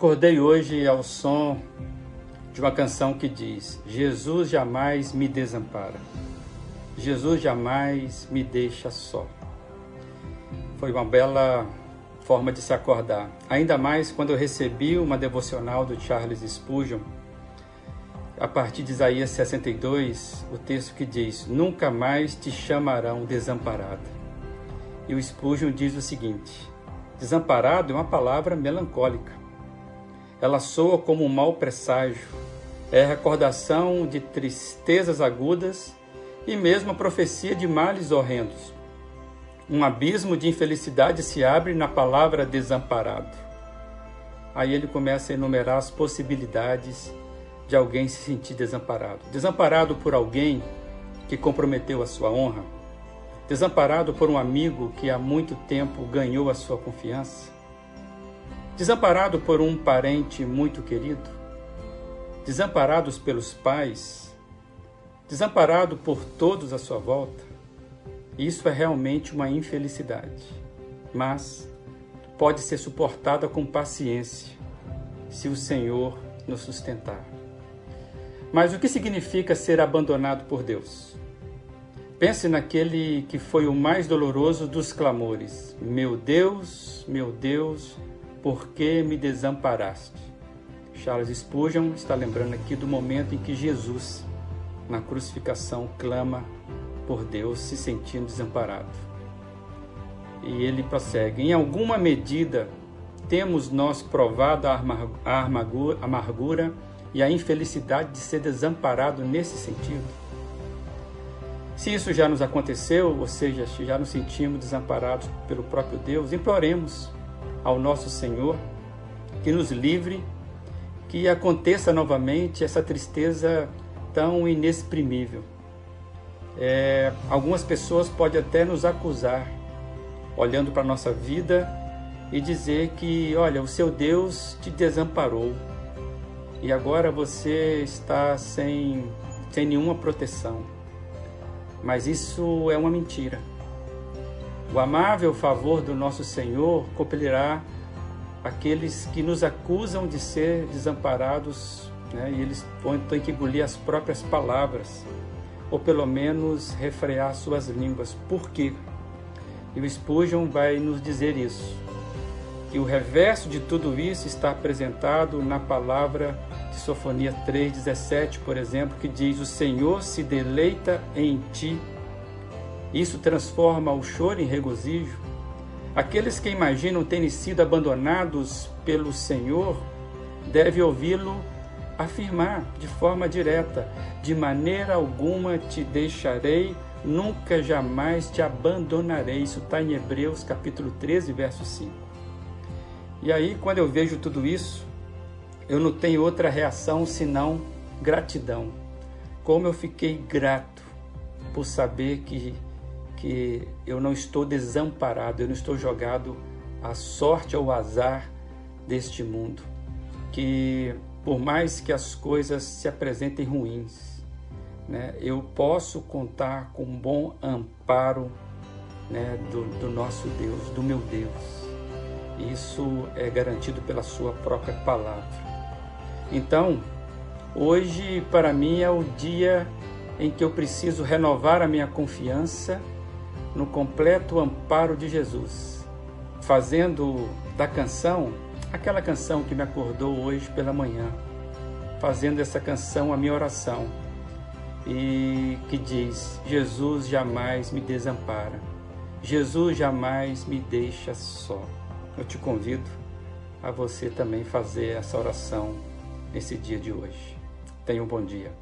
Acordei hoje ao som de uma canção que diz: Jesus jamais me desampara, Jesus jamais me deixa só. Foi uma bela forma de se acordar, ainda mais quando eu recebi uma devocional do Charles Spurgeon, a partir de Isaías 62, o texto que diz: Nunca mais te chamarão desamparado. E o Spurgeon diz o seguinte: Desamparado é uma palavra melancólica ela soa como um mau presságio, é recordação de tristezas agudas e mesmo a profecia de males horrendos. Um abismo de infelicidade se abre na palavra desamparado. Aí ele começa a enumerar as possibilidades de alguém se sentir desamparado. Desamparado por alguém que comprometeu a sua honra, desamparado por um amigo que há muito tempo ganhou a sua confiança, desamparado por um parente muito querido, desamparados pelos pais, desamparado por todos à sua volta, isso é realmente uma infelicidade, mas pode ser suportada com paciência se o Senhor nos sustentar. Mas o que significa ser abandonado por Deus? Pense naquele que foi o mais doloroso dos clamores: Meu Deus, meu Deus, por que me desamparaste? Charles Spurgeon está lembrando aqui do momento em que Jesus, na crucificação, clama por Deus, se sentindo desamparado. E ele prossegue: Em alguma medida, temos nós provado a amargura, e a infelicidade de ser desamparado nesse sentido? Se isso já nos aconteceu, ou seja, se já nos sentimos desamparados pelo próprio Deus, imploremos ao nosso Senhor, que nos livre, que aconteça novamente essa tristeza tão inexprimível. É, algumas pessoas podem até nos acusar, olhando para a nossa vida e dizer que, olha, o seu Deus te desamparou e agora você está sem, sem nenhuma proteção. Mas isso é uma mentira. O amável favor do nosso Senhor compelirá aqueles que nos acusam de ser desamparados, né? e eles têm que engolir as próprias palavras, ou pelo menos refrear suas línguas. Por quê? E o Spurgeon vai nos dizer isso, que o reverso de tudo isso está apresentado na palavra de Sofonia 3,17, por exemplo, que diz: O Senhor se deleita em ti isso transforma o choro em regozijo. Aqueles que imaginam terem sido abandonados pelo Senhor devem ouvi-lo afirmar de forma direta: De maneira alguma te deixarei, nunca jamais te abandonarei. Isso está em Hebreus capítulo 13, verso 5. E aí, quando eu vejo tudo isso, eu não tenho outra reação senão gratidão. Como eu fiquei grato por saber que que eu não estou desamparado, eu não estou jogado à sorte ou azar deste mundo. Que por mais que as coisas se apresentem ruins, né, eu posso contar com um bom amparo né, do, do nosso Deus, do meu Deus. Isso é garantido pela Sua própria palavra. Então, hoje para mim é o dia em que eu preciso renovar a minha confiança no completo amparo de Jesus, fazendo da canção aquela canção que me acordou hoje pela manhã, fazendo essa canção a minha oração e que diz: Jesus jamais me desampara, Jesus jamais me deixa só. Eu te convido a você também fazer essa oração nesse dia de hoje. Tenha um bom dia.